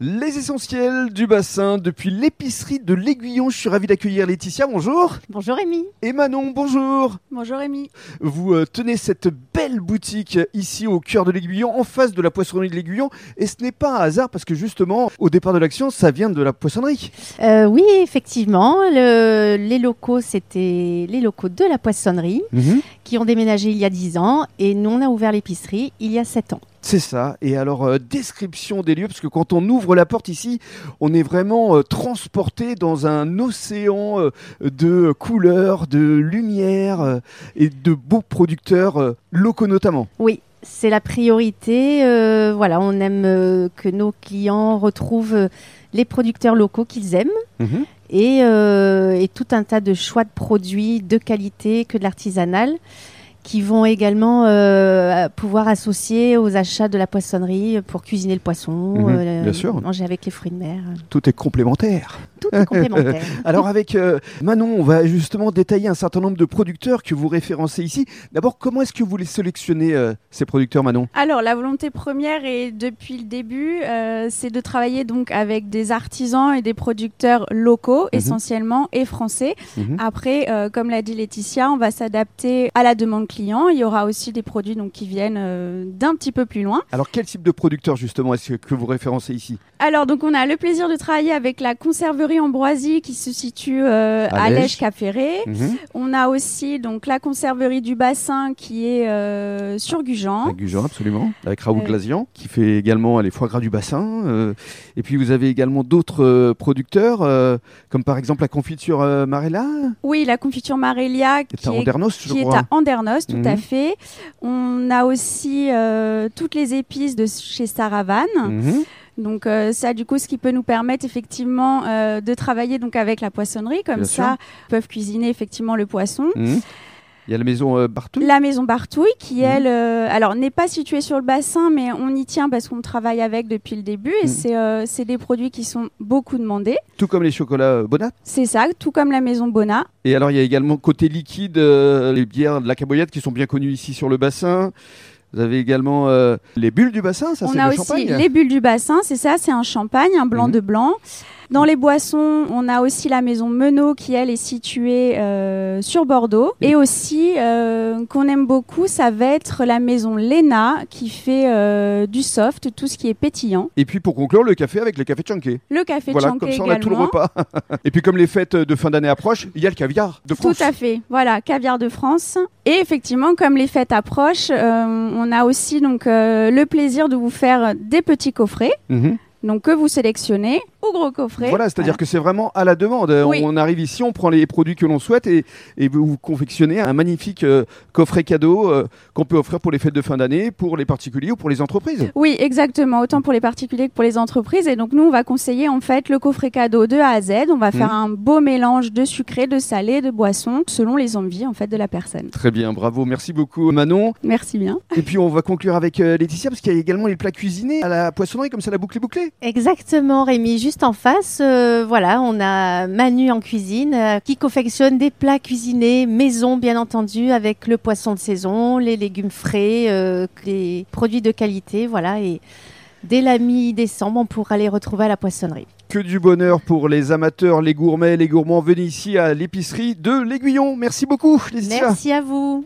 Les essentiels du bassin depuis l'épicerie de l'Aiguillon. Je suis ravi d'accueillir Laetitia, bonjour. Bonjour Rémi. Et Manon, bonjour. Bonjour Rémi. Vous euh, tenez cette belle boutique ici au cœur de l'Aiguillon, en face de la poissonnerie de l'Aiguillon. Et ce n'est pas un hasard parce que justement, au départ de l'action, ça vient de la poissonnerie. Euh, oui, effectivement. le- les locaux, c'était les locaux de la poissonnerie qui ont déménagé il y a 10 ans. Et nous, on a ouvert l'épicerie il y a 7 ans. C'est ça. Et alors, euh, description des lieux, parce que quand on ouvre la porte ici, on est vraiment euh, transporté dans un océan euh, de couleurs, de lumière euh, et de beaux producteurs locaux notamment. Oui, c'est la priorité. euh, voilà, on aime euh, que nos clients retrouvent euh, les producteurs locaux qu'ils aiment. et, euh, et tout un tas de choix de produits de qualité que de l'artisanal qui vont également euh, pouvoir associer aux achats de la poissonnerie pour cuisiner le poisson, Mhm, bien sûr. manger avec les fruits de mer. Tout est complémentaire. Tout est complémentaire. Alors avec euh, Manon, on va justement détailler un certain nombre de producteurs que vous référencez ici. D'abord, comment est-ce que vous les sélectionnez, euh, ces producteurs, Manon? Alors la volonté première et depuis le début, euh, c'est de travailler donc avec des artisans et des producteurs locaux essentiellement et français. Mhm. Après, euh, comme l'a dit Laetitia, on va s'adapter à la demande client. Il y aura aussi des produits donc qui viennent euh, d'un petit peu plus loin. Alors quel type de producteur justement est-ce que- vous référencez ici? Alors donc on a le plaisir de travailler avec la conserverie Ambroisie qui se situe euh, À à. Lège Cap Ferré. On a aussi donc la conserverie du bassin qui est euh, sur Gujan. Avec Gujan, absolument. Avec Raoul. Glazian, qui fait également les foie gras du bassin. et puis vous avez également d'autres producteurs, comme par exemple la confiture Marella, Oui, la confiture Marélia qui est à est, Andernos, je qui est à Andernos, tout Mhm. à fait. On a aussi euh, toutes les épices de chez Saravan. Mhm. Donc euh, ça, du coup, ce qui peut nous permettre effectivement euh, de travailler donc avec la poissonnerie, comme Bien ça, ils peuvent cuisiner effectivement le poisson. Mhm. Il y a la maison euh, Bartouille. La maison Bartouille, qui Mhm. elle, euh, alors n'est pas située sur le bassin, mais on y tient parce qu'on travaille avec depuis le début et Mhm. c'est euh, c'est des produits qui sont beaucoup demandés. Tout comme les chocolats Bonat. C'est ça, tout comme la maison Bona. Et alors, il y a également côté liquide, les bières de la Caboyette qui sont bien connues ici sur le bassin. Vous avez également euh, les bulles du bassin, ça on c'est a le aussi champagne. les bulles du bassin, c'est ça, c'est un champagne, un blanc Mhm. de blanc. Dans les boissons, on a aussi la maison Menot qui elle est située euh, sur Bordeaux. Et aussi euh, qu'on aime beaucoup, ça va être la maison Lena qui fait euh, du soft, tout ce qui est pétillant. Et puis pour conclure, le café avec le café Chunky. Le café Voilà, Chanké comme ça on a tout le également. repas. Et puis comme les fêtes de fin d'année approchent, il y a le caviar de France. Tout à fait, voilà, caviar de France. Et effectivement, comme les fêtes approchent, euh, on a aussi donc euh, le plaisir de vous faire des petits coffrets, Mhm. donc que vous sélectionnez ou gros coffrets. Voilà, c'est-à-dire que c'est vraiment à la demande. Oui. On arrive ici, on prend les produits que l'on souhaite et, et vous confectionnez un magnifique euh, coffret cadeau euh, qu'on peut offrir pour les fêtes de fin d'année, pour les particuliers ou pour les entreprises. Oui, exactement, autant pour les particuliers que pour les entreprises. Et donc nous, on va conseiller en fait le coffret cadeau de A à Z. On va faire Mhm. un beau mélange de sucré, de salé, de boisson, selon les envies en fait de la personne. Très bien, bravo, merci beaucoup Manon. Merci bien. Et puis on va conclure avec euh, Laetitia parce qu'il y a également les plats cuisinés à la poissonnerie, comme ça la boucle est bouclée. Exactement, Rémi. Juste en face, euh, voilà, on a Manu en cuisine euh, qui confectionne des plats cuisinés maison, bien entendu, avec le poisson de saison, les légumes frais, euh, les produits de qualité, voilà. Et dès la mi-décembre, on pourra les retrouver à la poissonnerie. Que du bonheur pour les amateurs, les gourmets, les gourmands. Venez ici à l'épicerie de l'Aiguillon. Merci beaucoup, Laetitia. Merci à vous.